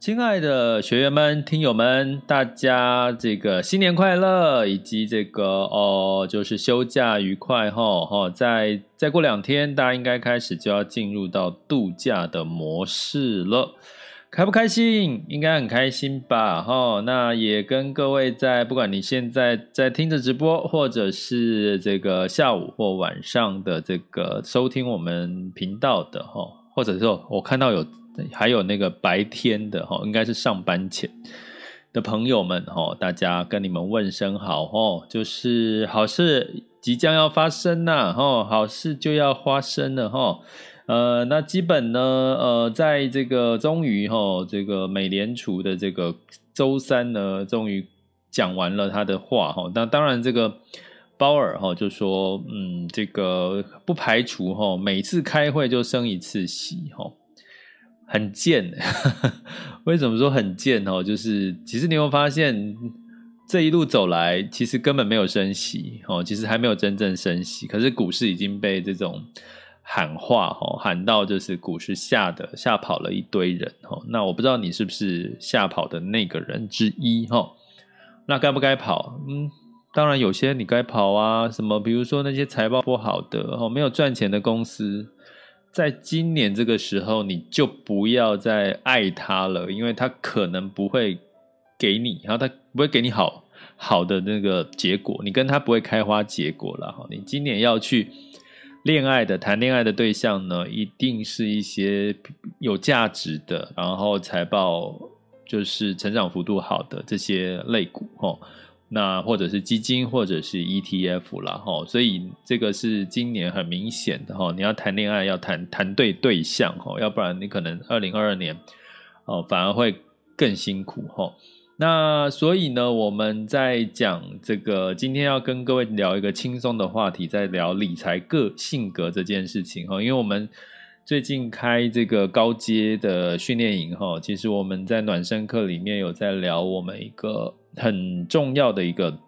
亲爱的学员们、听友们，大家这个新年快乐，以及这个哦，就是休假愉快哈哈。再再过两天，大家应该开始就要进入到度假的模式了，开不开心？应该很开心吧哈。那也跟各位在，不管你现在在听着直播，或者是这个下午或晚上的这个收听我们频道的哈，或者说我看到有。还有那个白天的哈，应该是上班前的朋友们哈，大家跟你们问声好哈，就是好事即将要发生呐哈，好事就要发生了哈。呃，那基本呢，呃，在这个终于哈，这个美联储的这个周三呢，终于讲完了他的话哈。那当然，这个鲍尔哈就说，嗯，这个不排除哈，每次开会就升一次息哈。很贱，为什么说很贱哦？就是其实你会发现，这一路走来，其实根本没有升息哦，其实还没有真正升息。可是股市已经被这种喊话哦喊到，就是股市吓的吓跑了一堆人哦。那我不知道你是不是吓跑的那个人之一哈？那该不该跑？嗯，当然有些你该跑啊，什么比如说那些财报不好的哦，没有赚钱的公司。在今年这个时候，你就不要再爱他了，因为他可能不会给你，然后他不会给你好好的那个结果，你跟他不会开花结果了哈。你今年要去恋爱的、谈恋爱的对象呢，一定是一些有价值的，然后财报就是成长幅度好的这些类股哈。那或者是基金，或者是 ETF 啦，哈，所以这个是今年很明显的哈，你要谈恋爱要谈谈对对象哈，要不然你可能二零二二年哦反而会更辛苦哈。那所以呢，我们在讲这个，今天要跟各位聊一个轻松的话题，在聊理财个性格这件事情哈，因为我们最近开这个高阶的训练营哈，其实我们在暖身课里面有在聊我们一个。很重要的一个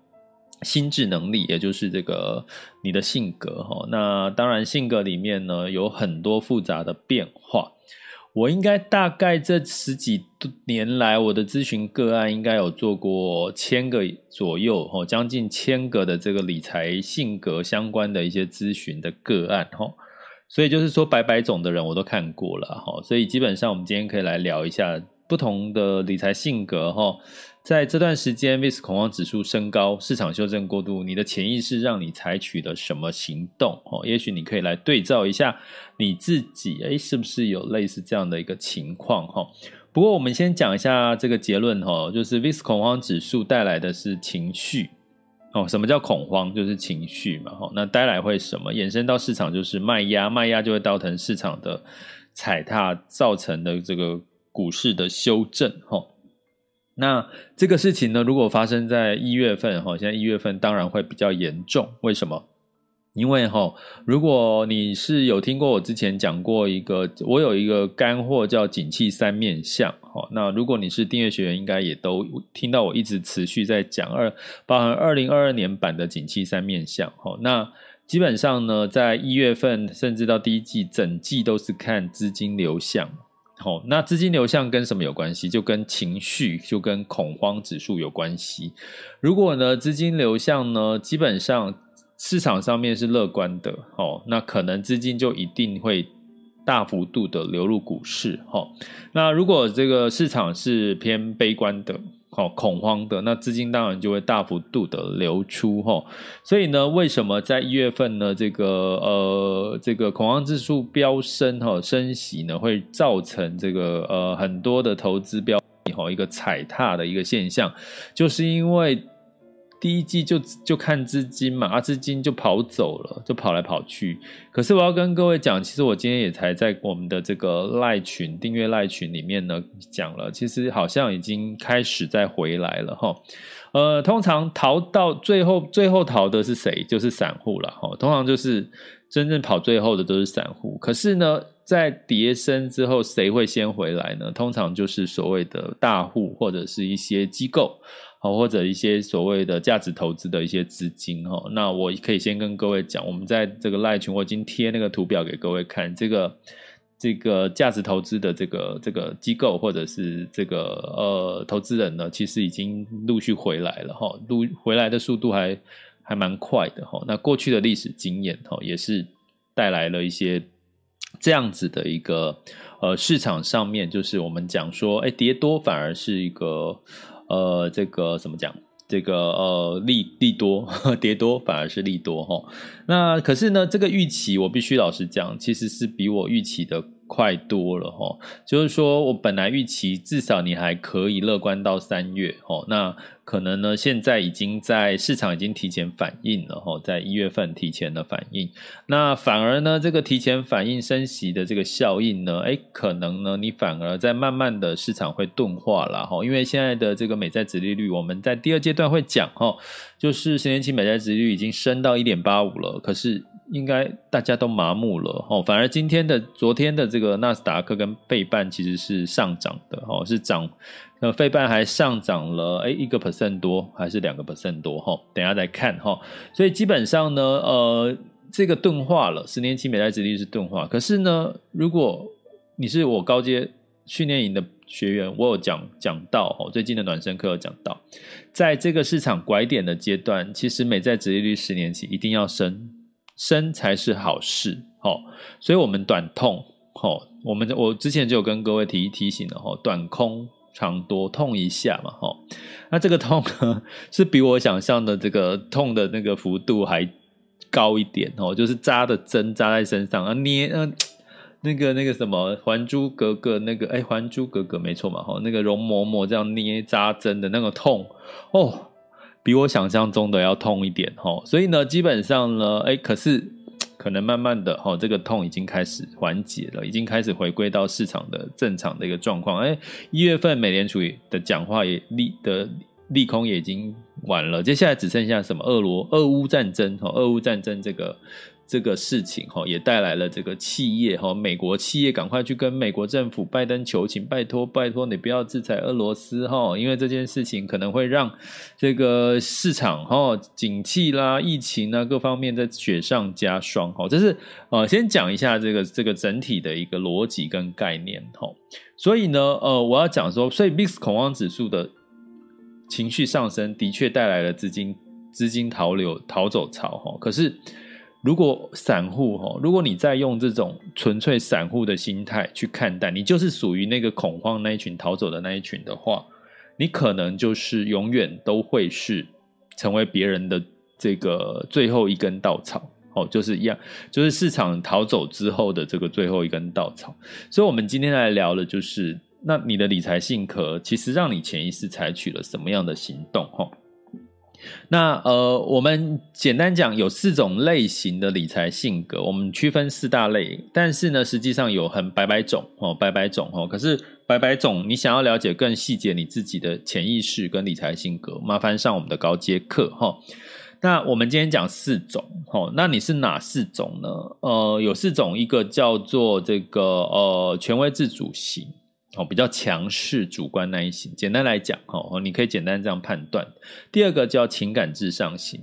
心智能力，也就是这个你的性格哈。那当然，性格里面呢有很多复杂的变化。我应该大概这十几年来，我的咨询个案应该有做过千个左右哈，将近千个的这个理财性格相关的一些咨询的个案哈。所以就是说，百百种的人我都看过了哈。所以基本上，我们今天可以来聊一下不同的理财性格哈。在这段时间，VIX 恐慌指数升高，市场修正过度，你的潜意识让你采取了什么行动？哦，也许你可以来对照一下你自己，哎，是不是有类似这样的一个情况？哈，不过我们先讲一下这个结论，哈，就是 VIX 恐慌指数带来的是情绪，哦，什么叫恐慌？就是情绪嘛，哈，那带来会什么？衍生到市场就是卖压，卖压就会造成市场的踩踏，造成的这个股市的修正，哈。那这个事情呢，如果发生在一月份哈，现在一月份当然会比较严重。为什么？因为哈，如果你是有听过我之前讲过一个，我有一个干货叫“景气三面相”哈。那如果你是订阅学员，应该也都听到我一直持续在讲二，包含二零二二年版的“景气三面相”哈。那基本上呢，在一月份甚至到第一季，整季都是看资金流向。好，那资金流向跟什么有关系？就跟情绪，就跟恐慌指数有关系。如果呢，资金流向呢，基本上市场上面是乐观的，哦，那可能资金就一定会大幅度的流入股市，哦。那如果这个市场是偏悲观的，好恐慌的，那资金当然就会大幅度的流出哈。所以呢，为什么在一月份呢，这个呃这个恐慌指数飙升哈，升息呢会造成这个呃很多的投资标的哈一个踩踏的一个现象，就是因为。第一季就就看资金嘛，啊，资金就跑走了，就跑来跑去。可是我要跟各位讲，其实我今天也才在我们的这个赖群订阅赖群里面呢讲了，其实好像已经开始在回来了哈。呃，通常逃到最后，最后逃的是谁？就是散户了哈。通常就是真正跑最后的都是散户。可是呢，在跌升之后，谁会先回来呢？通常就是所谓的大户或者是一些机构。好，或者一些所谓的价值投资的一些资金哈，那我可以先跟各位讲，我们在这个赖群，我已经贴那个图表给各位看，这个这个价值投资的这个这个机构或者是这个呃投资人呢，其实已经陆续回来了哈，陆回来的速度还还蛮快的哈。那过去的历史经验哈，也是带来了一些这样子的一个呃市场上面，就是我们讲说，哎，跌多反而是一个。呃，这个怎么讲？这个呃，利利多 跌多反而是利多哈。那可是呢，这个预期我必须老实讲，其实是比我预期的。快多了哈，就是说我本来预期至少你还可以乐观到三月哦，那可能呢现在已经在市场已经提前反应了哈，在一月份提前的反应，那反而呢这个提前反应升息的这个效应呢，哎，可能呢你反而在慢慢的市场会钝化了哈，因为现在的这个美债殖利率，我们在第二阶段会讲哈，就是十年期美债殖利率已经升到一点八五了，可是。应该大家都麻木了哦，反而今天的、昨天的这个纳斯达克跟费半其实是上涨的哦，是涨，呃，费半还上涨了，哎，一个 percent 多还是两个 percent 多哈？等下再看哈。所以基本上呢，呃，这个钝化了，十年期美债殖利率是钝化。可是呢，如果你是我高阶训练营的学员，我有讲讲到哦，最近的暖身课有讲到，在这个市场拐点的阶段，其实美债殖利率十年期一定要升。升才是好事，哦，所以我们短痛，哦，我们我之前就有跟各位提提醒了，哦，短空长多痛一下嘛，哦，那这个痛呢，是比我想象的这个痛的那个幅度还高一点，哦，就是扎的针扎在身上啊，捏，呃，那个那个什么《还珠格格》那个，哎，《还珠格格》没错嘛，哈，那个容嬷嬷这样捏扎针的那个痛，哦。比我想象中的要痛一点哈，所以呢，基本上呢，哎，可是可能慢慢的哈，这个痛已经开始缓解了，已经开始回归到市场的正常的一个状况。哎，一月份美联储的讲话也利的利空也已经完了，接下来只剩下什么？俄罗俄乌战争哈，俄乌战争这个。这个事情哈，也带来了这个企业哈，美国企业赶快去跟美国政府拜登求情，拜托拜托你不要制裁俄罗斯哈，因为这件事情可能会让这个市场哈，景气啦、疫情啊各方面在雪上加霜哈。这是呃，先讲一下这个这个整体的一个逻辑跟概念哈。所以呢，呃，我要讲说，所以 mix 恐慌指数的情绪上升，的确带来了资金资金逃流逃走潮哈，可是。如果散户哈，如果你再用这种纯粹散户的心态去看待，你就是属于那个恐慌那一群逃走的那一群的话，你可能就是永远都会是成为别人的这个最后一根稻草哦，就是一样，就是市场逃走之后的这个最后一根稻草。所以，我们今天来聊的就是，那你的理财性格其实让你潜意识采取了什么样的行动哈？那呃，我们简单讲，有四种类型的理财性格，我们区分四大类。但是呢，实际上有很百百种哦，百百种哦。可是百百种，你想要了解更细节你自己的潜意识跟理财性格，麻烦上我们的高阶课哈。那我们今天讲四种哦，那你是哪四种呢？呃，有四种，一个叫做这个呃权威自主型。哦，比较强势、主观那一型。简单来讲，哦，你可以简单这样判断。第二个叫情感至上型，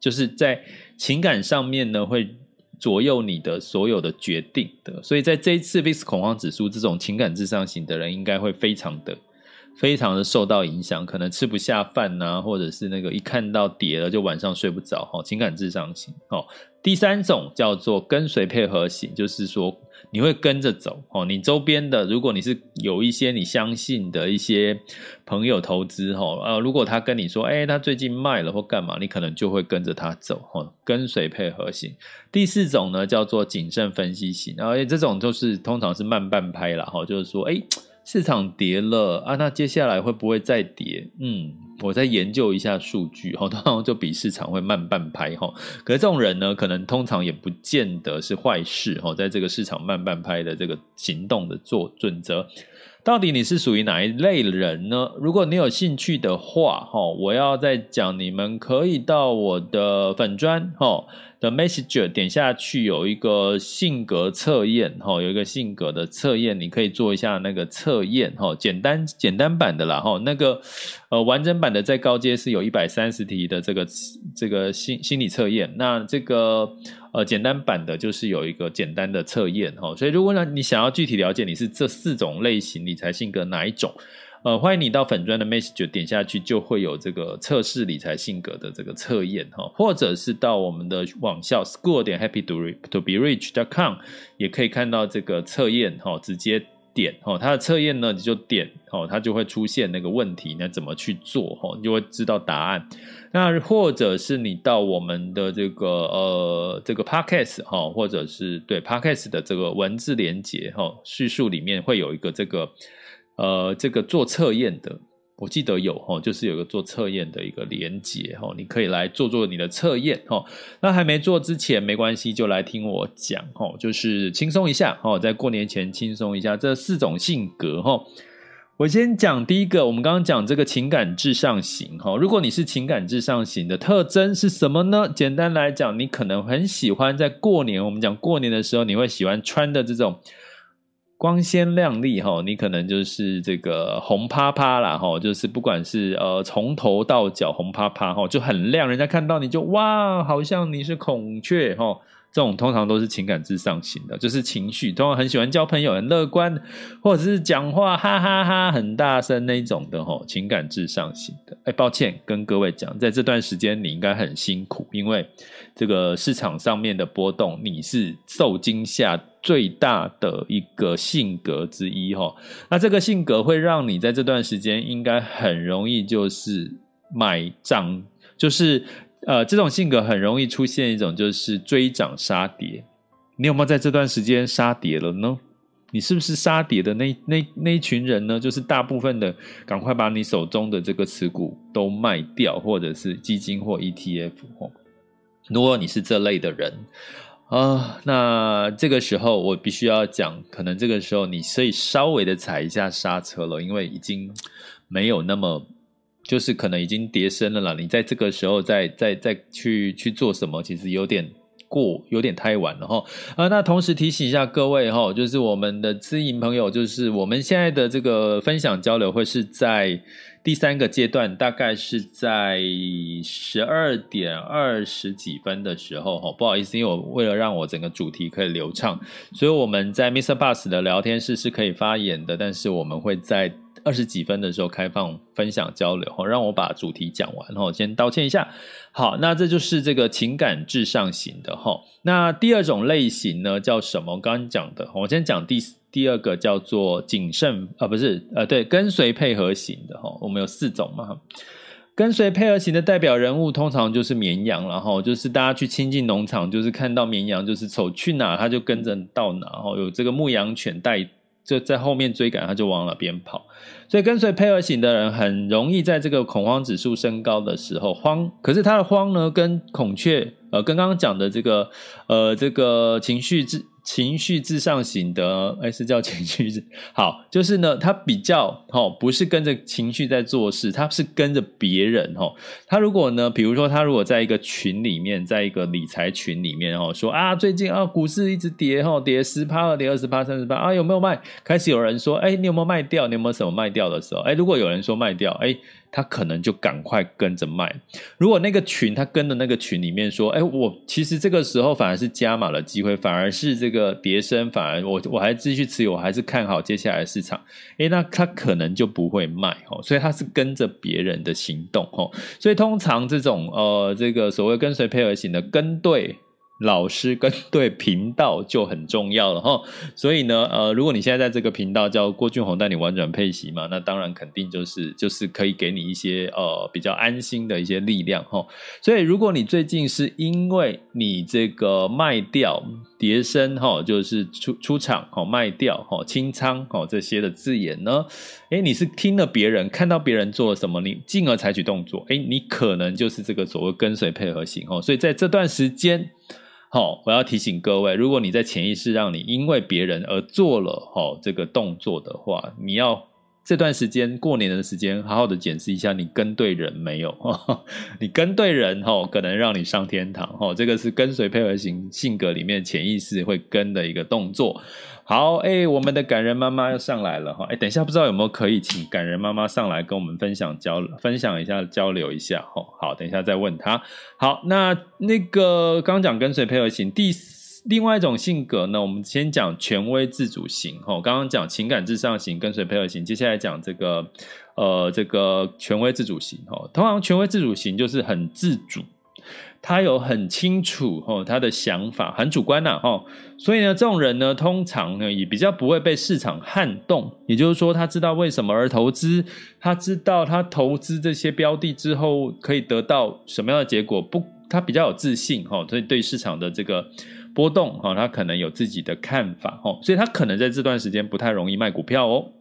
就是在情感上面呢，会左右你的所有的决定的。所以在这一次 VIX 恐慌指数，这种情感至上型的人，应该会非常的、非常的受到影响，可能吃不下饭呐，或者是那个一看到跌了就晚上睡不着。哈，情感至上型。哦，第三种叫做跟随配合型，就是说。你会跟着走哦。你周边的，如果你是有一些你相信的一些朋友投资哈，呃，如果他跟你说，哎，他最近卖了或干嘛，你可能就会跟着他走哈，跟随配合型。第四种呢，叫做谨慎分析型，然后这种就是通常是慢半拍了哈，就是说，哎。市场跌了啊，那接下来会不会再跌？嗯，我再研究一下数据哈，通常就比市场会慢半拍哈。可是这种人呢，可能通常也不见得是坏事哈，在这个市场慢半拍的这个行动的做准则。到底你是属于哪一类人呢？如果你有兴趣的话，哈，我要再讲，你们可以到我的粉专，哈的 Messenger 点下去，有一个性格测验，哈，有一个性格的测验，你可以做一下那个测验，哈，简单简单版的啦，哈，那个呃完整版的在高阶是有一百三十题的这个这个心心理测验，那这个。呃，简单版的就是有一个简单的测验哈，所以如果呢你想要具体了解你是这四种类型理财性格哪一种，呃，欢迎你到粉专的 message 点下去，就会有这个测试理财性格的这个测验哈，或者是到我们的网校 school 点 happy to to be rich dot com 也可以看到这个测验哈，直接。点哦，它的测验呢，你就点哦，它就会出现那个问题，那怎么去做哈，你就会知道答案。那或者是你到我们的这个呃这个 podcast 哈，或者是对 podcast 的这个文字连接哈，叙述里面会有一个这个呃这个做测验的。我记得有齁，就是有个做测验的一个连结齁，你可以来做做你的测验齁。那还没做之前没关系，就来听我讲齁，就是轻松一下齁，在过年前轻松一下这四种性格齁。我先讲第一个，我们刚刚讲这个情感至上型齁。如果你是情感至上型的特征是什么呢？简单来讲，你可能很喜欢在过年，我们讲过年的时候，你会喜欢穿的这种。光鲜亮丽哈，你可能就是这个红趴趴啦哈，就是不管是呃从头到脚红趴趴哈，就很亮，人家看到你就哇，好像你是孔雀哈。这种通常都是情感至上型的，就是情绪通常很喜欢交朋友，很乐观，或者是讲话哈哈哈哈很大声那种的哈，情感至上型的。哎，抱歉跟各位讲，在这段时间你应该很辛苦，因为这个市场上面的波动，你是受惊吓最大的一个性格之一哈。那这个性格会让你在这段时间应该很容易就是买涨，就是。呃，这种性格很容易出现一种就是追涨杀跌。你有没有在这段时间杀跌了呢？你是不是杀跌的那那那一群人呢？就是大部分的，赶快把你手中的这个持股都卖掉，或者是基金或 ETF。如果你是这类的人啊，那这个时候我必须要讲，可能这个时候你可以稍微的踩一下刹车了，因为已经没有那么。就是可能已经跌深了啦，你在这个时候再再再去去做什么，其实有点过，有点太晚了哈。啊，那同时提醒一下各位哈，就是我们的知音朋友，就是我们现在的这个分享交流会是在第三个阶段，大概是在十二点二十几分的时候哈。不好意思，因为我为了让我整个主题可以流畅，所以我们在 Mr. Bus 的聊天室是可以发言的，但是我们会在。二十几分的时候开放分享交流，让我把主题讲完，哈，先道歉一下。好，那这就是这个情感至上型的，哈。那第二种类型呢，叫什么？我刚刚讲的，我先讲第第二个叫做谨慎，啊，不是，呃，对，跟随配合型的，哈。我们有四种嘛，跟随配合型的代表人物通常就是绵羊，然后就是大家去亲近农场，就是看到绵羊，就是走去哪，它就跟着到哪，哈，有这个牧羊犬带。就在后面追赶，他就往那边跑。所以跟随配合型的人很容易在这个恐慌指数升高的时候慌。可是他的慌呢，跟孔雀呃，跟刚刚讲的这个呃，这个情绪之。情绪至上型的，哎，是叫情绪 好，就是呢，他比较齁，不是跟着情绪在做事，他是跟着别人齁。他如果呢，比如说他如果在一个群里面，在一个理财群里面哦，说啊，最近啊，股市一直跌齁，跌十趴，跌二十趴，三十趴啊，有没有卖？开始有人说，哎，你有没有卖掉？你有没有什么卖掉的时候？哎，如果有人说卖掉，哎。他可能就赶快跟着卖。如果那个群他跟的那个群里面说：“哎，我其实这个时候反而是加码的机会，反而是这个跌深，反而我我还继续持有，我还是看好接下来的市场。”哎，那他可能就不会卖哦，所以他是跟着别人的行动哦。所以通常这种呃，这个所谓跟随配合型的跟对老师跟对频道就很重要了哈，所以呢，呃，如果你现在在这个频道叫郭俊宏带你玩转配息嘛，那当然肯定就是就是可以给你一些呃比较安心的一些力量哈。所以如果你最近是因为你这个卖掉跌升哈，就是出出场哈卖掉哈清仓哈这些的字眼呢，诶，你是听了别人看到别人做了什么，你进而采取动作，诶，你可能就是这个所谓跟随配合型哦。所以在这段时间。好，我要提醒各位，如果你在潜意识让你因为别人而做了好这个动作的话，你要这段时间过年的时间，好好的检视一下你跟对人没有？你跟对人哈，可能让你上天堂哈。这个是跟随配合型性格里面潜意识会跟的一个动作。好，哎，我们的感人妈妈要上来了哈，哎，等一下不知道有没有可以请感人妈妈上来跟我们分享交分享一下交流一下哈。好，等一下再问她。好，那那个刚讲跟随配合型，第另外一种性格呢，我们先讲权威自主型哈。刚刚讲情感至上型跟随配合型，接下来讲这个呃这个权威自主型哈。通常权威自主型就是很自主。他有很清楚哦，他的想法很主观呐，哈，所以呢，这种人呢，通常呢也比较不会被市场撼动，也就是说，他知道为什么而投资，他知道他投资这些标的之后可以得到什么样的结果，不，他比较有自信哈，所以对市场的这个波动哈，他可能有自己的看法哦，所以他可能在这段时间不太容易卖股票哦。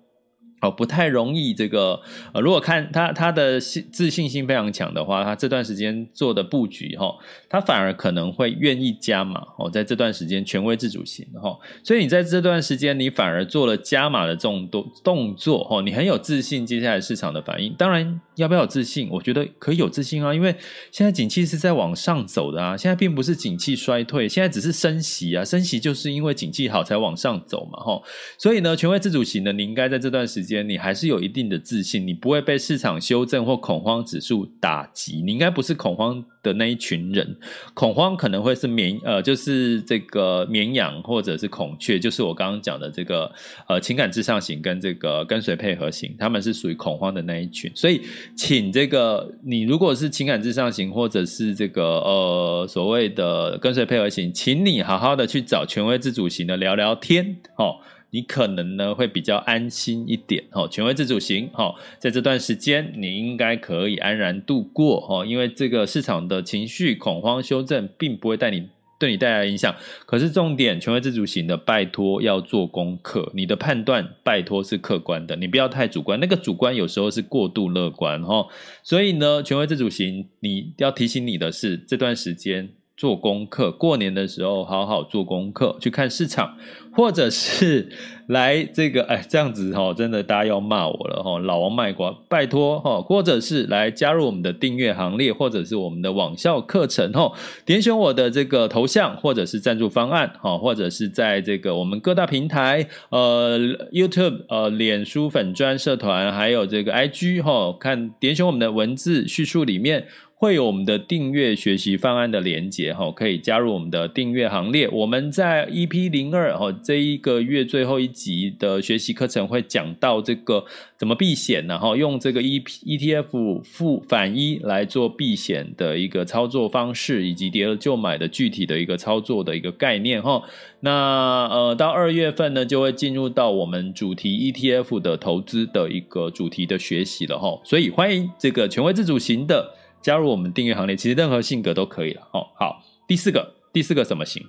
哦，不太容易这个呃，如果看他他的信自信心非常强的话，他这段时间做的布局哈，他反而可能会愿意加码哦，在这段时间权威自主型哈，所以你在这段时间你反而做了加码的这种动动作哦，你很有自信，接下来市场的反应，当然要不要有自信？我觉得可以有自信啊，因为现在景气是在往上走的啊，现在并不是景气衰退，现在只是升息啊，升息就是因为景气好才往上走嘛吼，所以呢，权威自主型的你应该在这段时间。你还是有一定的自信，你不会被市场修正或恐慌指数打击，你应该不是恐慌的那一群人。恐慌可能会是绵呃，就是这个绵羊或者是孔雀，就是我刚刚讲的这个呃情感至上型跟这个跟随配合型，他们是属于恐慌的那一群。所以，请这个你如果是情感至上型或者是这个呃所谓的跟随配合型，请你好好的去找权威自主型的聊聊天哦。你可能呢会比较安心一点哈，权威自主型哈，在这段时间你应该可以安然度过哈，因为这个市场的情绪恐慌修正并不会带你对你带来影响。可是重点，权威自主型的拜托要做功课，你的判断拜托是客观的，你不要太主观，那个主观有时候是过度乐观哈。所以呢，权威自主型你要提醒你的是这段时间。做功课，过年的时候好好做功课，去看市场，或者是 来这个，哎，这样子哈，真的大家要骂我了哈，老王卖瓜，拜托哈，或者是来加入我们的订阅行列，或者是我们的网校课程哈，点选我的这个头像，或者是赞助方案哈，或者是在这个我们各大平台，呃，YouTube 呃，脸书粉专社团，还有这个 IG 哈，看点选我们的文字叙述里面。会有我们的订阅学习方案的连接哈，可以加入我们的订阅行列。我们在 EP 零二哈这一个月最后一集的学习课程会讲到这个怎么避险，然后用这个 EP ETF 负反一来做避险的一个操作方式，以及跌了就买的具体的一个操作的一个概念哈。那呃到二月份呢，就会进入到我们主题 ETF 的投资的一个主题的学习了哈。所以欢迎这个权威自主型的。加入我们订阅行列，其实任何性格都可以了。哦，好，第四个，第四个什么型？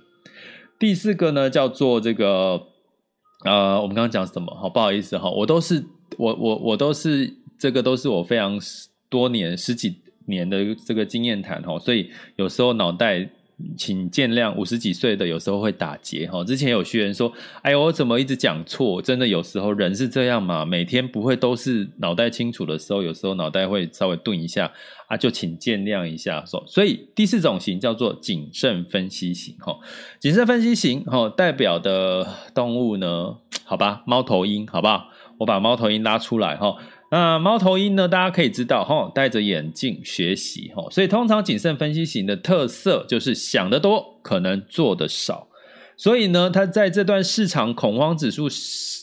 第四个呢，叫做这个，呃，我们刚刚讲什么？好，不好意思哈，我都是我我我都是这个都是我非常多年十几年的这个经验谈哈，所以有时候脑袋。请见谅，五十几岁的有时候会打结哈。之前有学员说：“哎呦，我怎么一直讲错？”真的有时候人是这样嘛，每天不会都是脑袋清楚的时候，有时候脑袋会稍微顿一下啊，就请见谅一下。说，所以第四种型叫做谨慎分析型哈。谨慎分析型哈，代表的动物呢？好吧，猫头鹰，好不好？我把猫头鹰拉出来哈。那猫头鹰呢？大家可以知道，哈，戴着眼镜学习，哈，所以通常谨慎分析型的特色就是想得多，可能做的少。所以呢，他在这段市场恐慌指数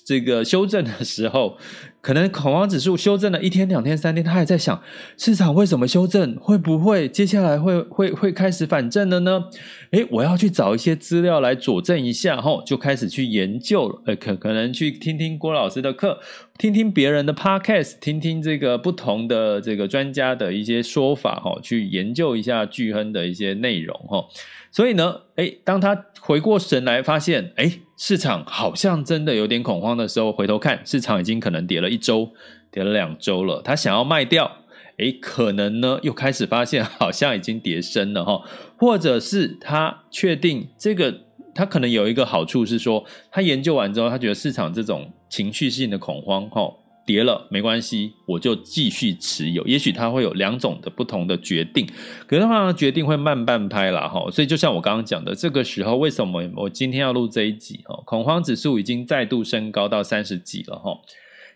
这个修正的时候，可能恐慌指数修正了一天、两天、三天，他还在想市场为什么修正，会不会接下来会 会会开始反正了呢？诶，我要去找一些资料来佐证一下，吼，就开始去研究了。呃，可可能去听听郭老师的课，听听别人的 podcast，听听这个不同的这个专家的一些说法，吼，去研究一下巨亨的一些内容，吼。所以呢，诶，当他回过神来，发现，诶，市场好像真的有点恐慌的时候，回头看，市场已经可能跌了一周，跌了两周了。他想要卖掉，诶，可能呢又开始发现 好像已经跌深了哈，或者是他确定这个，他可能有一个好处是说，他研究完之后，他觉得市场这种情绪性的恐慌，哈。跌了没关系，我就继续持有。也许他会有两种的不同的决定，可是他的决定会慢半拍啦哈。所以就像我刚刚讲的，这个时候为什么我今天要录这一集哈？恐慌指数已经再度升高到三十几了哈。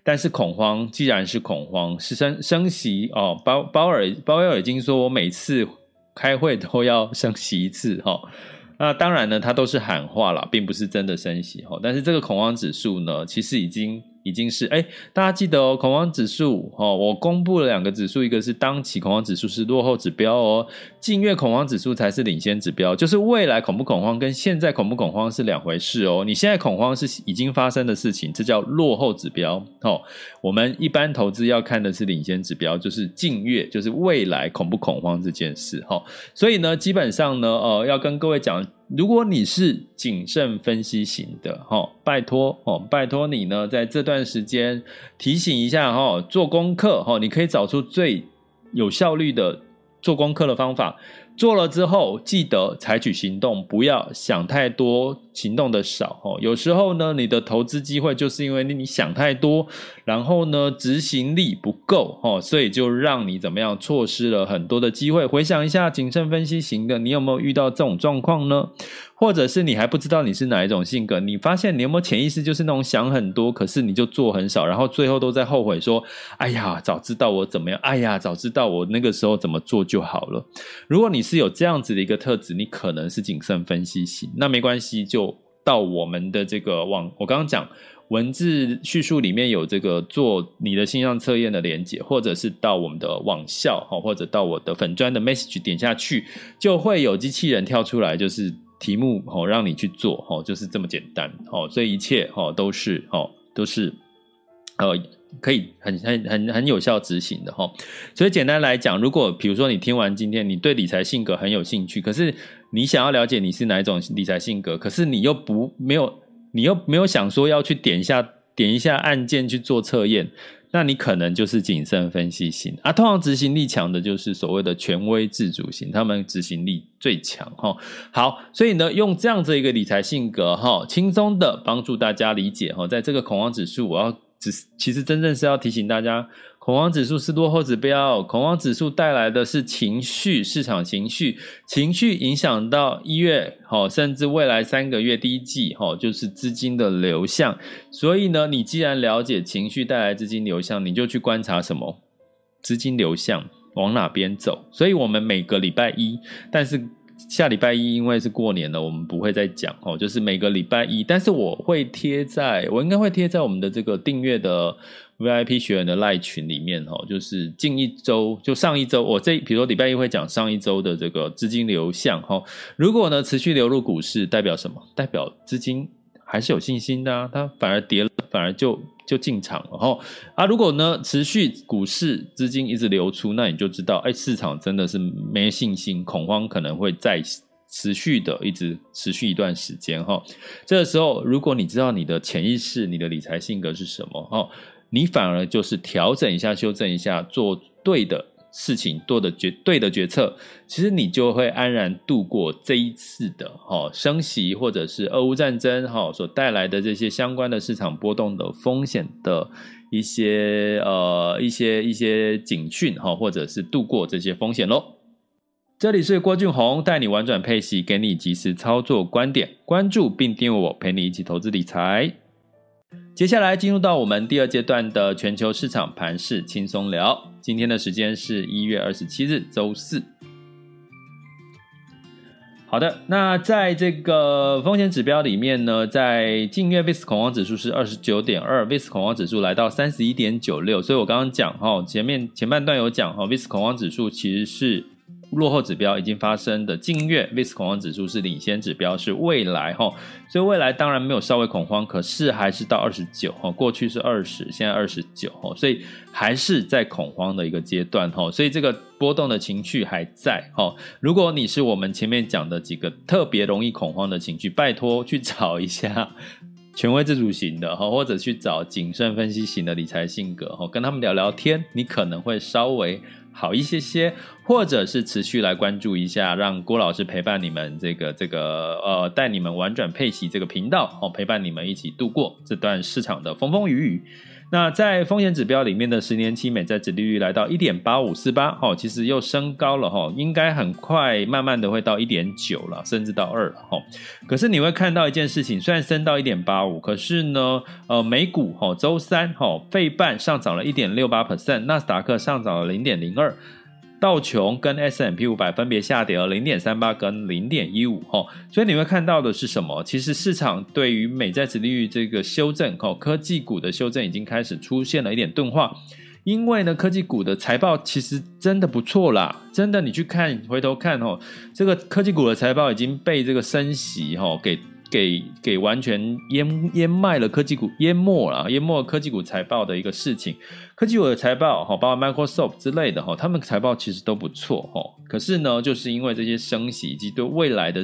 但是恐慌既然是恐慌，是升升息哦。鲍鲍尔鲍威尔已经说我每次开会都要升息一次哈。那当然呢，他都是喊话啦，并不是真的升息哈。但是这个恐慌指数呢，其实已经。已经是哎，大家记得哦，恐慌指数哦，我公布了两个指数，一个是当期恐慌指数是落后指标哦，近月恐慌指数才是领先指标，就是未来恐不恐慌跟现在恐不恐慌是两回事哦。你现在恐慌是已经发生的事情，这叫落后指标哦。我们一般投资要看的是领先指标，就是近月，就是未来恐不恐慌这件事哈。所以呢，基本上呢，呃，要跟各位讲。如果你是谨慎分析型的，哈，拜托，哦，拜托你呢，在这段时间提醒一下，哈，做功课，哈，你可以找出最有效率的做功课的方法。做了之后，记得采取行动，不要想太多，行动的少。哦，有时候呢，你的投资机会就是因为你想太多，然后呢，执行力不够，哦，所以就让你怎么样错失了很多的机会。回想一下，谨慎分析型的，你有没有遇到这种状况呢？或者是你还不知道你是哪一种性格，你发现你有没有潜意识就是那种想很多，可是你就做很少，然后最后都在后悔说：“哎呀，早知道我怎么样，哎呀，早知道我那个时候怎么做就好了。”如果你是有这样子的一个特质，你可能是谨慎分析型，那没关系，就到我们的这个网，我刚刚讲文字叙述里面有这个做你的性向测验的连接，或者是到我们的网校哈，或者到我的粉专的 message 点下去，就会有机器人跳出来，就是。题目哦，让你去做哦，就是这么简单哦，所以一切哦都是哦都是呃可以很很很很有效执行的哈。所以简单来讲，如果比如说你听完今天，你对理财性格很有兴趣，可是你想要了解你是哪一种理财性格，可是你又不没有你又没有想说要去点一下点一下按键去做测验。那你可能就是谨慎分析型啊，通常执行力强的就是所谓的权威自主型，他们执行力最强哈。好，所以呢，用这样子一个理财性格哈，轻松的帮助大家理解哈，在这个恐慌指数，我要只其实真正是要提醒大家。恐慌指数是落后指标，恐慌指数带来的是情绪，市场情绪，情绪影响到一月，甚至未来三个月第一季，就是资金的流向。所以呢，你既然了解情绪带来资金流向，你就去观察什么？资金流向往哪边走？所以我们每个礼拜一，但是下礼拜一因为是过年了，我们不会再讲哦，就是每个礼拜一，但是我会贴在，我应该会贴在我们的这个订阅的。VIP 学员的赖群里面，哈，就是近一周，就上一周，我这比如说礼拜一会讲上一周的这个资金流向，哈，如果呢持续流入股市，代表什么？代表资金还是有信心的啊，它反而跌了，反而就就进场了，哈啊，如果呢持续股市资金一直流出，那你就知道，哎，市场真的是没信心，恐慌可能会再持续的一直持续一段时间，哈，这个时候如果你知道你的潜意识、你的理财性格是什么，哈。你反而就是调整一下、修正一下，做对的事情，做的决对的决策，其实你就会安然度过这一次的哈升息或者是俄乌战争哈所带来的这些相关的市场波动的风险的一些呃一些一些警讯哈，或者是度过这些风险喽。这里是郭俊宏带你玩转配息，给你及时操作观点，关注并订阅我，陪你一起投资理财。接下来进入到我们第二阶段的全球市场盘势轻松聊。今天的时间是一月二十七日周四。好的，那在这个风险指标里面呢，在近月 VIX 恐慌指数是二十九点二，VIX 恐慌指数来到三十一点九六，所以我刚刚讲哈，前面前半段有讲哈，VIX 恐慌指数其实是。落后指标已经发生的近月 VIX 恐慌指数是领先指标，是未来哈，所以未来当然没有稍微恐慌，可是还是到二十九哈，过去是二十，现在二十九哈，所以还是在恐慌的一个阶段哈，所以这个波动的情绪还在哈。如果你是我们前面讲的几个特别容易恐慌的情绪，拜托去找一下 权威自主型的哈，或者去找谨慎分析型的理财性格哈，跟他们聊聊天，你可能会稍微。好一些些，或者是持续来关注一下，让郭老师陪伴你们这个这个呃，带你们玩转佩奇这个频道哦，陪伴你们一起度过这段市场的风风雨雨。那在风险指标里面的十年期美债殖利率来到一点八五四八，哦，其实又升高了哈，应该很快慢慢的会到一点九了，甚至到二了哈。可是你会看到一件事情，虽然升到一点八五，可是呢，呃，美股哈周三哈费半上涨了一点六八 percent，纳斯达克上涨了零点零二。道琼跟 S&P 五百分别下跌了零点三八跟零点一五哈，所以你会看到的是什么？其实市场对于美债殖利率这个修正，哈，科技股的修正已经开始出现了一点钝化，因为呢，科技股的财报其实真的不错啦，真的，你去看回头看哦，这个科技股的财报已经被这个升息哈给。给给完全淹淹没了科技股，淹没了淹没了科技股财报的一个事情。科技股的财报哈，包括 Microsoft 之类的哈，他们财报其实都不错哈。可是呢，就是因为这些升息以及对未来的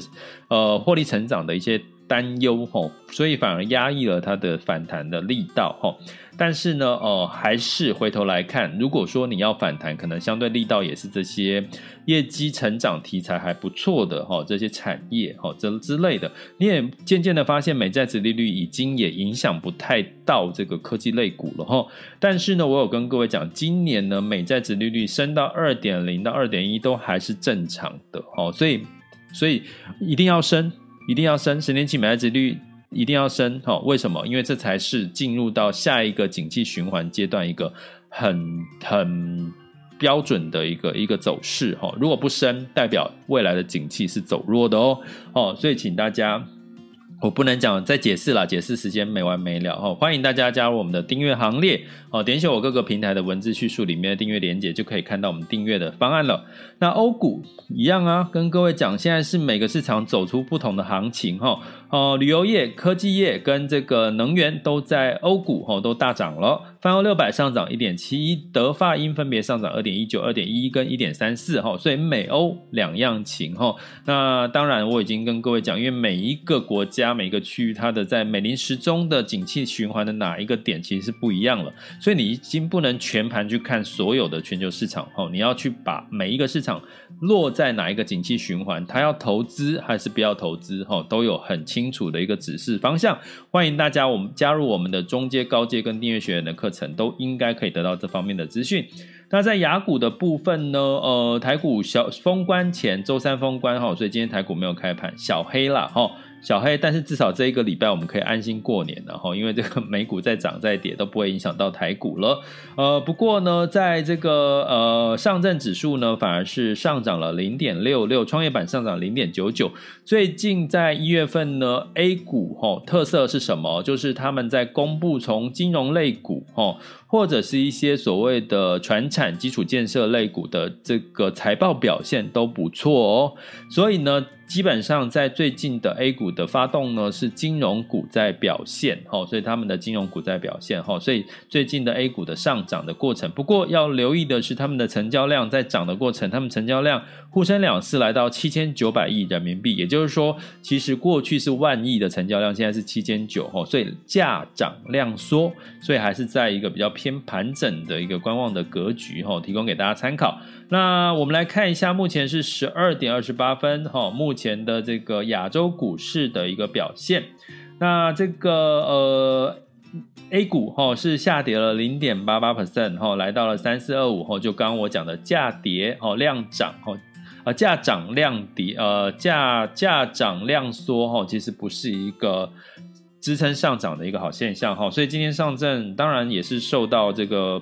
呃获利成长的一些担忧哈，所以反而压抑了它的反弹的力道哈。但是呢，呃，还是回头来看，如果说你要反弹，可能相对力道也是这些业绩成长题材还不错的哈，这些产业哈，这之类的，你也渐渐的发现美债殖利率已经也影响不太到这个科技类股了哈。但是呢，我有跟各位讲，今年呢，美债殖利率升到二点零到二点一都还是正常的哦，所以所以一定要升，一定要升，十年期美债利率。一定要升哈？为什么？因为这才是进入到下一个景气循环阶段一个很很标准的一个一个走势哈。如果不升，代表未来的景气是走弱的哦哦。所以请大家，我不能讲再解释了，解释时间没完没了哈。欢迎大家加入我们的订阅行列哦，点选我各个平台的文字叙述里面的订阅连结，就可以看到我们订阅的方案了。那欧股一样啊，跟各位讲，现在是每个市场走出不同的行情哈。哦，旅游业、科技业跟这个能源都在欧股哈，都大涨了。泛欧六百上涨一点七一，德法英分别上涨二点一九、二点一跟一点三四哈，所以美欧两样情哈。那当然我已经跟各位讲，因为每一个国家、每个区域，它的在美林时钟的景气循环的哪一个点其实是不一样了，所以你已经不能全盘去看所有的全球市场哈，你要去把每一个市场落在哪一个景气循环，它要投资还是不要投资哈，都有很清。楚的一个指示方向，欢迎大家我们加入我们的中阶、高阶跟订阅学员的课程都应该可以得到这方面的资讯。那在雅股的部分呢？呃，台股小封关前周三封关哈，所以今天台股没有开盘，小黑了哈。小黑，但是至少这一个礼拜我们可以安心过年了哈，因为这个美股再涨再跌都不会影响到台股了。呃，不过呢，在这个呃上证指数呢，反而是上涨了零点六六，创业板上涨零点九九。最近在一月份呢，A 股哈特色是什么？就是他们在公布从金融类股哈，或者是一些所谓的传产基础建设类股的这个财报表现都不错哦，所以呢。基本上在最近的 A 股的发动呢，是金融股在表现，哈，所以他们的金融股在表现，哈，所以最近的 A 股的上涨的过程。不过要留意的是，他们的成交量在涨的过程，他们成交量沪深两市来到七千九百亿人民币，也就是说，其实过去是万亿的成交量，现在是七千九，哈，所以价涨量缩，所以还是在一个比较偏盘整的一个观望的格局，哈，提供给大家参考。那我们来看一下，目前是十二点二十八分，哈，目前的这个亚洲股市的一个表现。那这个呃，A 股哈是下跌了零点八八 percent，哈，来到了三四二五，哈，就刚刚我讲的价跌，哈，量涨，哈，啊，价涨量跌，呃，价价涨量缩，哈，其实不是一个支撑上涨的一个好现象，哈，所以今天上证当然也是受到这个。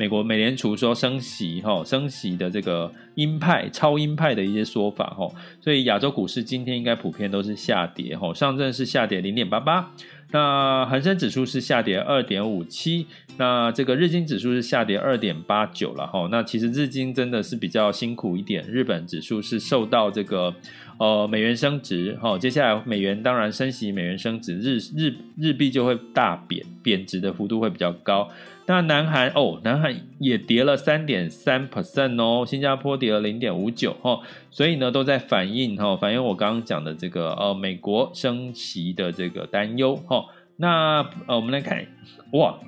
美国美联储说升息哈，升息的这个鹰派、超鹰派的一些说法哈，所以亚洲股市今天应该普遍都是下跌哈，上证是下跌零点八八。那恒生指数是下跌二点五七，那这个日经指数是下跌二点八九了哈。那其实日经真的是比较辛苦一点，日本指数是受到这个呃美元升值哈，接下来美元当然升息，美元升值，日日日币就会大贬，贬值的幅度会比较高。那南韩哦，南韩也跌了三点三 percent 哦，新加坡跌了零点五九哈，所以呢都在反映哈，反映我刚刚讲的这个呃美国升息的这个担忧哈。那呃我们来看哇。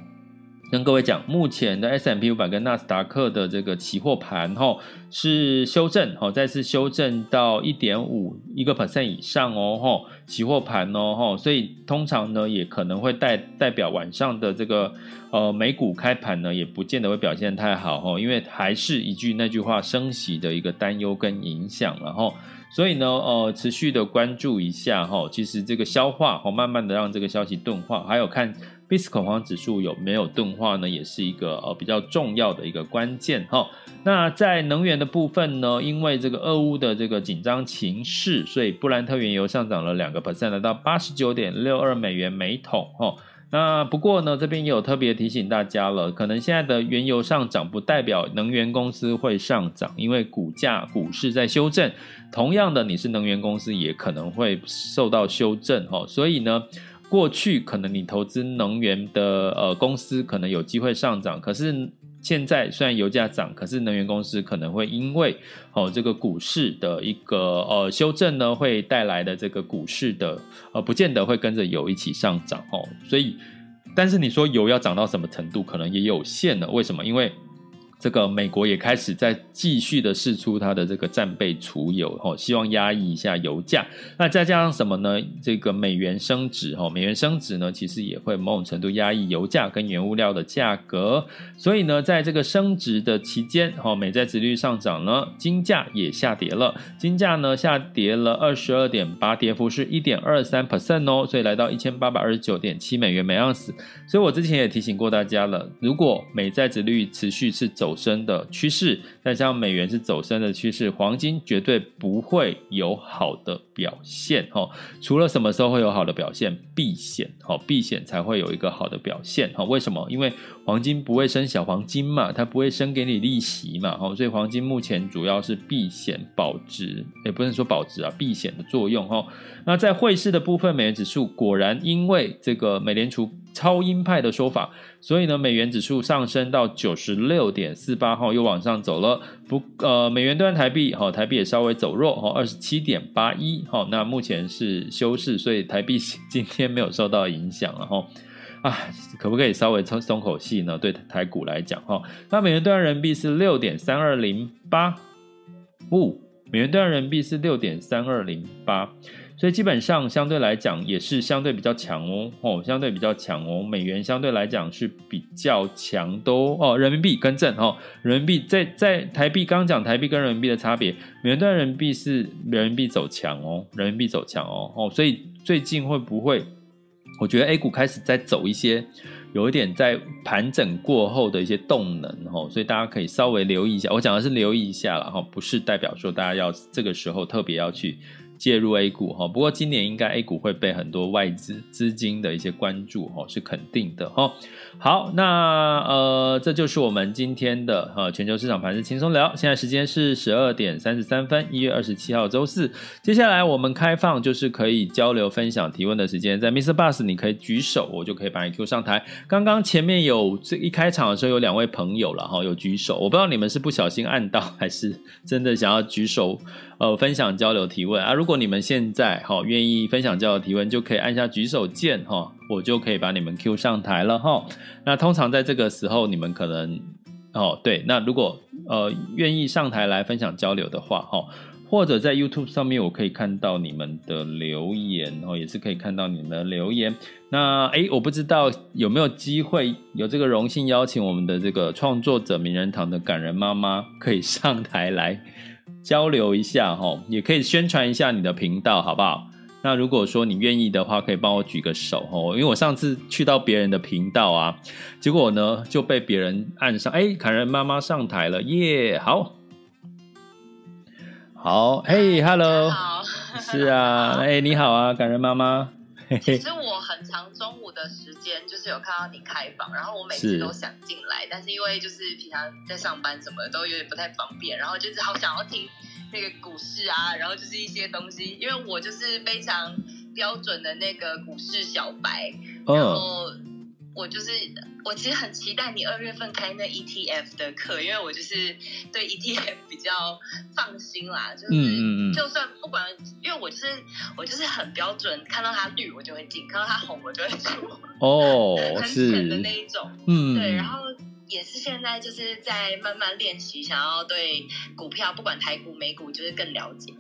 跟各位讲，目前的 S M P 五百跟纳斯达克的这个期货盘哈是修正，哈再次修正到一点五一个 percent 以上哦，哈期货盘哦，哈所以通常呢也可能会代代表晚上的这个呃美股开盘呢也不见得会表现太好哈，因为还是一句那句话升息的一个担忧跟影响，然后所以呢呃持续的关注一下哈，其实这个消化哈慢慢的让这个消息钝化，还有看。BIS 恐慌指数有没有钝化呢？也是一个呃比较重要的一个关键哈。那在能源的部分呢，因为这个俄乌的这个紧张情势，所以布兰特原油上涨了两个 percent，来到八十九点六二美元每桶哈。那不过呢，这边也有特别提醒大家了，可能现在的原油上涨不代表能源公司会上涨，因为股价股市在修正，同样的你是能源公司也可能会受到修正哈。所以呢。过去可能你投资能源的呃公司可能有机会上涨，可是现在虽然油价涨，可是能源公司可能会因为哦这个股市的一个呃修正呢，会带来的这个股市的呃不见得会跟着油一起上涨哦，所以但是你说油要涨到什么程度，可能也有限了，为什么？因为这个美国也开始在继续的释出它的这个战备储油，吼，希望压抑一下油价。那再加上什么呢？这个美元升值，吼，美元升值呢，其实也会某种程度压抑油价跟原物料的价格。所以呢，在这个升值的期间，吼，美债殖利率上涨呢，金价也下跌了。金价呢下跌了二十二点八，跌幅是一点二三 percent 哦，所以来到一千八百二十九点七美元每盎司。所以我之前也提醒过大家了，如果美债殖利率持续是走走升的趋势，再加上美元是走升的趋势，黄金绝对不会有好的表现哈。除了什么时候会有好的表现？避险哈，避险才会有一个好的表现哈。为什么？因为黄金不会生小黄金嘛，它不会生给你利息嘛哈。所以黄金目前主要是避险保值，也不能说保值啊，避险的作用哈。那在汇市的部分，美元指数果然因为这个美联储。超鹰派的说法，所以呢，美元指数上升到九十六点四八号，又往上走了。不，呃，美元兑换台币，哈，台币也稍微走弱，哈，二十七点八一，哈，那目前是休市，所以台币今天没有受到影响了，哈，啊，可不可以稍微松松口气呢？对台股来讲，哈，那美元兑换人民币是六点三二零八，五，美元兑换人民币是六点三二零八。所以基本上相对来讲也是相对比较强哦，哦，相对比较强哦，美元相对来讲是比较强的哦，哦，人民币更正哦，人民币在在台币刚讲台币跟人民币的差别，美元兑人民币是人民币走强哦，人民币走强哦，哦，所以最近会不会？我觉得 A 股开始在走一些有一点在盘整过后的一些动能哦，所以大家可以稍微留意一下，我讲的是留意一下了哈，不是代表说大家要这个时候特别要去。介入 A 股哈，不过今年应该 A 股会被很多外资资金的一些关注哈，是肯定的哈。好，那呃，这就是我们今天的呃全球市场盘势轻松聊。现在时间是十二点三十三分，一月二十七号周四。接下来我们开放就是可以交流、分享、提问的时间，在 Mr. Bus 你可以举手，我就可以把你 Q 上台。刚刚前面有这一开场的时候有两位朋友了哈，有举手，我不知道你们是不小心按到还是真的想要举手。呃，分享交流提问啊！如果你们现在哈愿意分享交流提问，就可以按下举手键哈，我就可以把你们 Q 上台了哈。那通常在这个时候，你们可能哦对，那如果呃愿意上台来分享交流的话哈，或者在 YouTube 上面，我可以看到你们的留言哦，也是可以看到你们的留言。那诶，我不知道有没有机会有这个荣幸邀请我们的这个创作者名人堂的感人妈妈可以上台来。交流一下哈，也可以宣传一下你的频道，好不好？那如果说你愿意的话，可以帮我举个手哦，因为我上次去到别人的频道啊，结果呢就被别人按上，哎，感人妈妈上台了，耶，好，好，嘿，Hello，是啊，哎，你好啊，感人妈妈。其实 我很长中午的时间就是有看到你开房，然后我每次都想进来，是但是因为就是平常在上班什么的都有点不太方便，然后就是好想要听那个股市啊，然后就是一些东西，因为我就是非常标准的那个股市小白，然后。我就是，我其实很期待你二月份开那 ETF 的课，因为我就是对 ETF 比较放心啦。就是，嗯嗯、就算不管，因为我就是我就是很标准，看到它绿我就会进，看到它红我就会出。哦，很浅的那一种。嗯，对，然后也是现在就是在慢慢练习，想要对股票，不管台股、美股，就是更了解。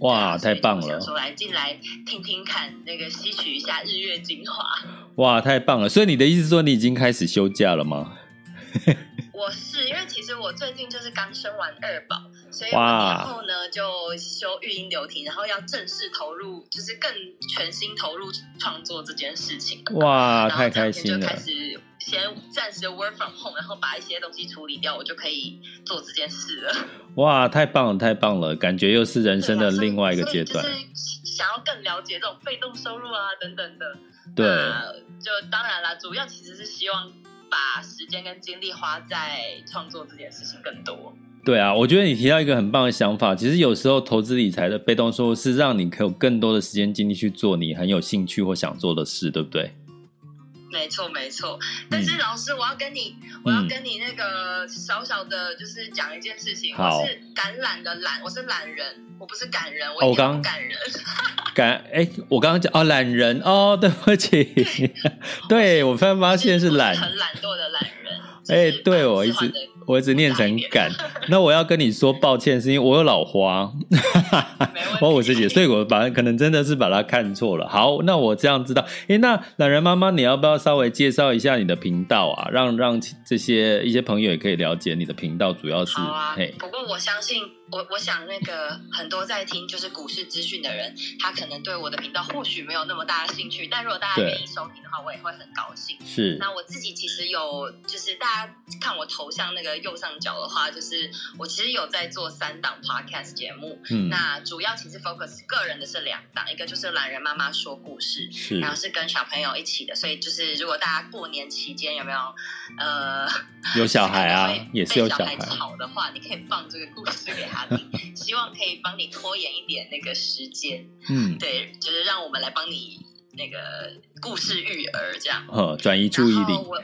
哇，太棒了！说来进来听听看，那个吸取一下日月精华。哇，太棒了！所以你的意思是说你已经开始休假了吗？我是因为其实我最近就是刚生完二宝，所以我年后呢就休育婴留停，然后要正式投入，就是更全心投入创作这件事情。哇，太开心了！就开始先暂时 work from home，然后把一些东西处理掉，我就可以做这件事了。哇，太棒了，太棒了！感觉又是人生的另外一个阶段。就是想要更了解这种被动收入啊等等的。对，就当然啦，主要其实是希望把时间跟精力花在创作这件事情更多。对啊，我觉得你提到一个很棒的想法，其实有时候投资理财的被动收入是让你可以有更多的时间精力去做你很有兴趣或想做的事，对不对？没错，没错。但是老师，我要跟你，嗯、我要跟你那个小小的，就是讲一件事情。我是橄榄的懒，我是懒人，我不是感人，我一点不感人。感哎，我刚刚讲哦，懒人哦，对不起，对 我突然发现是懒，很懒惰的懒人。哎，对我一直。我一直念成感，那我要跟你说抱歉，是因为我有老花，我我自己，所以我把可能真的是把它看错了。好，那我这样知道。诶，那懒人妈妈，你要不要稍微介绍一下你的频道啊？让让这些一些朋友也可以了解你的频道，主要是。好啊。嘿不过我相信。我我想那个很多在听就是股市资讯的人，他可能对我的频道或许没有那么大的兴趣，但如果大家愿意收听的话，我也会很高兴。是。那我自己其实有，就是大家看我头像那个右上角的话，就是我其实有在做三档 podcast 节目。嗯。那主要其实 focus 个人的是两档，一个就是懒人妈妈说故事，是。然后是跟小朋友一起的，所以就是如果大家过年期间有没有呃有小孩啊，也是有小孩吵的话，你可以放这个故事给他。希望可以帮你拖延一点那个时间，嗯，对，就是让我们来帮你那个故事育儿这样，呃，转移注意力。我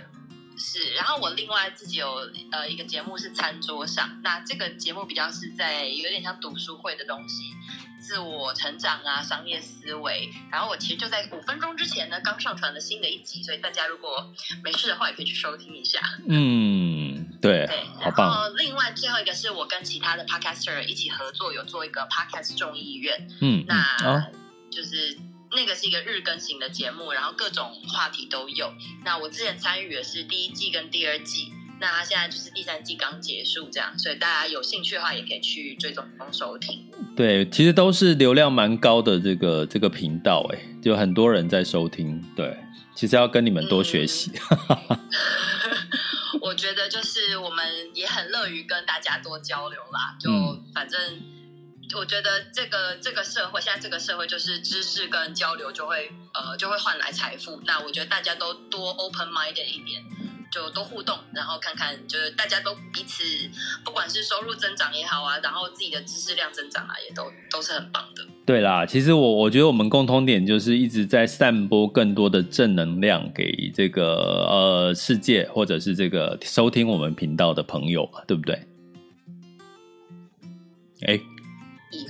是，然后我另外自己有呃一个节目是餐桌上，那这个节目比较是在有点像读书会的东西，自我成长啊，商业思维。然后我其实就在五分钟之前呢，刚上传了新的一集，所以大家如果没事的话，也可以去收听一下。嗯。对，对，好棒。然后另外最后一个是我跟其他的 podcaster 一起合作，有做一个 podcast 众议院。嗯，那就是那个是一个日更型的节目，然后各种话题都有。那我之前参与的是第一季跟第二季，那他现在就是第三季刚结束，这样，所以大家有兴趣的话也可以去追踪收听。对，其实都是流量蛮高的这个这个频道，哎，就很多人在收听。对，其实要跟你们多学习。觉得就是我们也很乐于跟大家多交流啦。就反正我觉得这个这个社会现在这个社会就是知识跟交流就会呃就会换来财富。那我觉得大家都多 open minded 一点，就多互动，然后看看就是大家都彼此不管是收入增长也好啊，然后自己的知识量增长啊，也都都是很棒的。对啦，其实我我觉得我们共通点就是一直在散播更多的正能量给这个呃世界，或者是这个收听我们频道的朋友嘛，对不对？哎，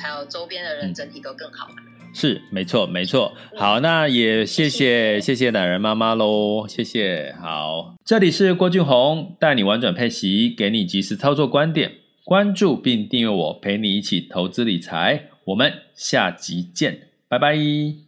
还有周边的人整体都更好。是，没错，没错。好，那也谢谢谢谢懒人妈妈喽，谢谢。好，这里是郭俊宏，带你玩转配息，给你及时操作观点，关注并订阅我，陪你一起投资理财。我们下集见，拜拜。